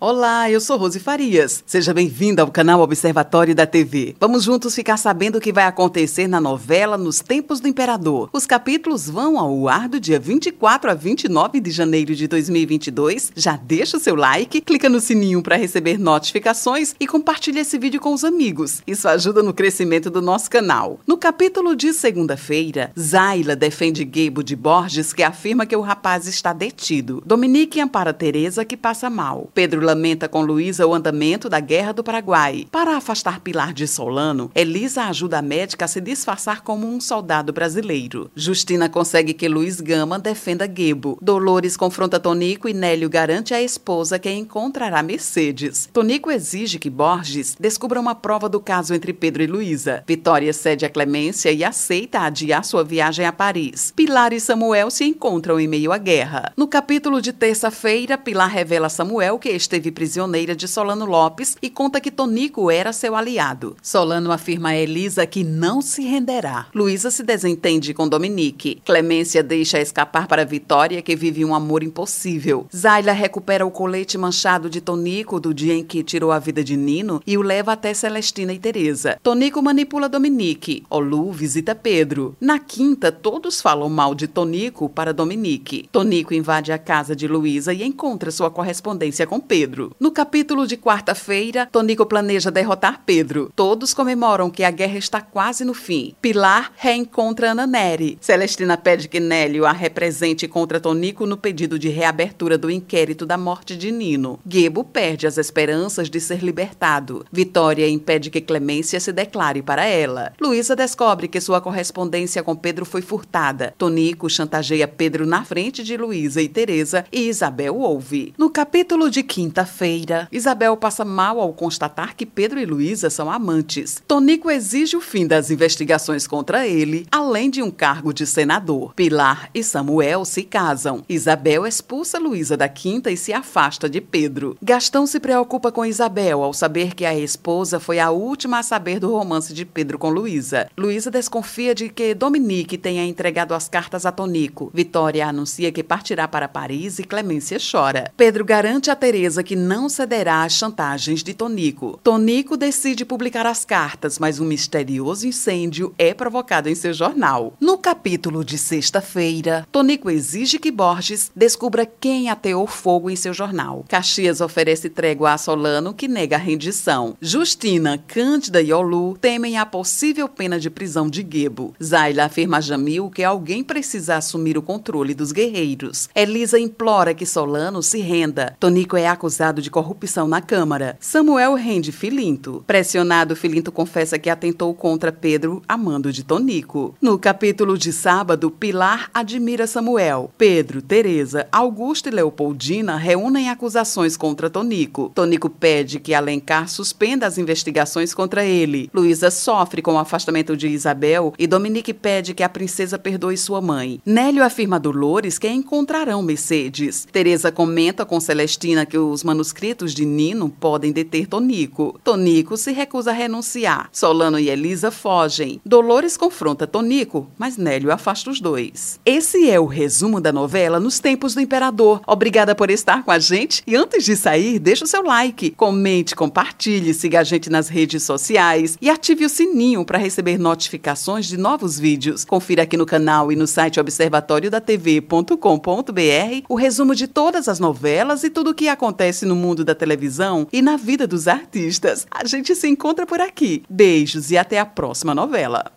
Olá, eu sou Rose Farias. Seja bem-vinda ao canal Observatório da TV. Vamos juntos ficar sabendo o que vai acontecer na novela Nos Tempos do Imperador. Os capítulos vão ao ar do dia 24 a 29 de janeiro de 2022. Já deixa o seu like, clica no sininho para receber notificações e compartilha esse vídeo com os amigos. Isso ajuda no crescimento do nosso canal. No capítulo de segunda-feira, Zayla defende Gebo de Borges, que afirma que o rapaz está detido. Dominique ampara Teresa, que passa mal. Pedro lamenta com Luísa o andamento da Guerra do Paraguai. Para afastar Pilar de Solano, Elisa ajuda a médica a se disfarçar como um soldado brasileiro. Justina consegue que Luiz Gama defenda Gebo. Dolores confronta Tonico e Nélio garante à esposa que encontrará Mercedes. Tonico exige que Borges descubra uma prova do caso entre Pedro e Luísa. Vitória cede a Clemência e aceita adiar sua viagem a Paris. Pilar e Samuel se encontram em meio à guerra. No capítulo de terça-feira, Pilar revela a Samuel que esteve esteve prisioneira de Solano Lopes e conta que Tonico era seu aliado. Solano afirma a Elisa que não se renderá. Luísa se desentende com Dominique. Clemência deixa escapar para Vitória, que vive um amor impossível. Zayla recupera o colete manchado de Tonico do dia em que tirou a vida de Nino e o leva até Celestina e Teresa. Tonico manipula Dominique. Olu visita Pedro. Na quinta, todos falam mal de Tonico para Dominique. Tonico invade a casa de Luísa e encontra sua correspondência com Pedro. Pedro. No capítulo de quarta-feira, Tonico planeja derrotar Pedro. Todos comemoram que a guerra está quase no fim. Pilar reencontra Ana Neri. Celestina pede que Nélio a represente contra Tonico no pedido de reabertura do inquérito da morte de Nino. Gebo perde as esperanças de ser libertado. Vitória impede que Clemência se declare para ela. Luísa descobre que sua correspondência com Pedro foi furtada. Tonico chantageia Pedro na frente de Luísa e Teresa e Isabel ouve. No capítulo de quinta quinta-feira, Isabel passa mal ao constatar que Pedro e Luísa são amantes. Tonico exige o fim das investigações contra ele, além de um cargo de senador. Pilar e Samuel se casam. Isabel expulsa Luísa da quinta e se afasta de Pedro. Gastão se preocupa com Isabel ao saber que a esposa foi a última a saber do romance de Pedro com Luísa. Luísa desconfia de que Dominique tenha entregado as cartas a Tonico. Vitória anuncia que partirá para Paris e Clemência chora. Pedro garante a Teresa que não cederá às chantagens de Tonico. Tonico decide publicar as cartas, mas um misterioso incêndio é provocado em seu jornal. No capítulo de sexta-feira, Tonico exige que Borges descubra quem ateou fogo em seu jornal. Caxias oferece trégua a Solano, que nega a rendição. Justina, Cândida e Olu temem a possível pena de prisão de Gebo. Zayla afirma a Jamil que alguém precisa assumir o controle dos guerreiros. Elisa implora que Solano se renda. Tonico é acusado acusado de corrupção na Câmara. Samuel rende Filinto. Pressionado, Filinto confessa que atentou contra Pedro a mando de Tonico. No capítulo de sábado, Pilar admira Samuel. Pedro, Teresa, Augusto e Leopoldina reúnem acusações contra Tonico. Tonico pede que Alencar suspenda as investigações contra ele. Luísa sofre com o afastamento de Isabel e Dominique pede que a princesa perdoe sua mãe. Nélio afirma a Dolores que encontrarão Mercedes. Teresa comenta com Celestina que os manuscritos de Nino podem deter Tonico. Tonico se recusa a renunciar. Solano e Elisa fogem. Dolores confronta Tonico, mas Nélio afasta os dois. Esse é o resumo da novela Nos Tempos do Imperador. Obrigada por estar com a gente e antes de sair, deixa o seu like, comente, compartilhe, siga a gente nas redes sociais e ative o sininho para receber notificações de novos vídeos. Confira aqui no canal e no site observatoriodatv.com.br o resumo de todas as novelas e tudo o que acontece acontece no mundo da televisão e na vida dos artistas. A gente se encontra por aqui. Beijos e até a próxima novela.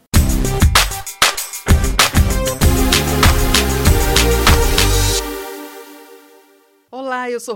Olá, eu sou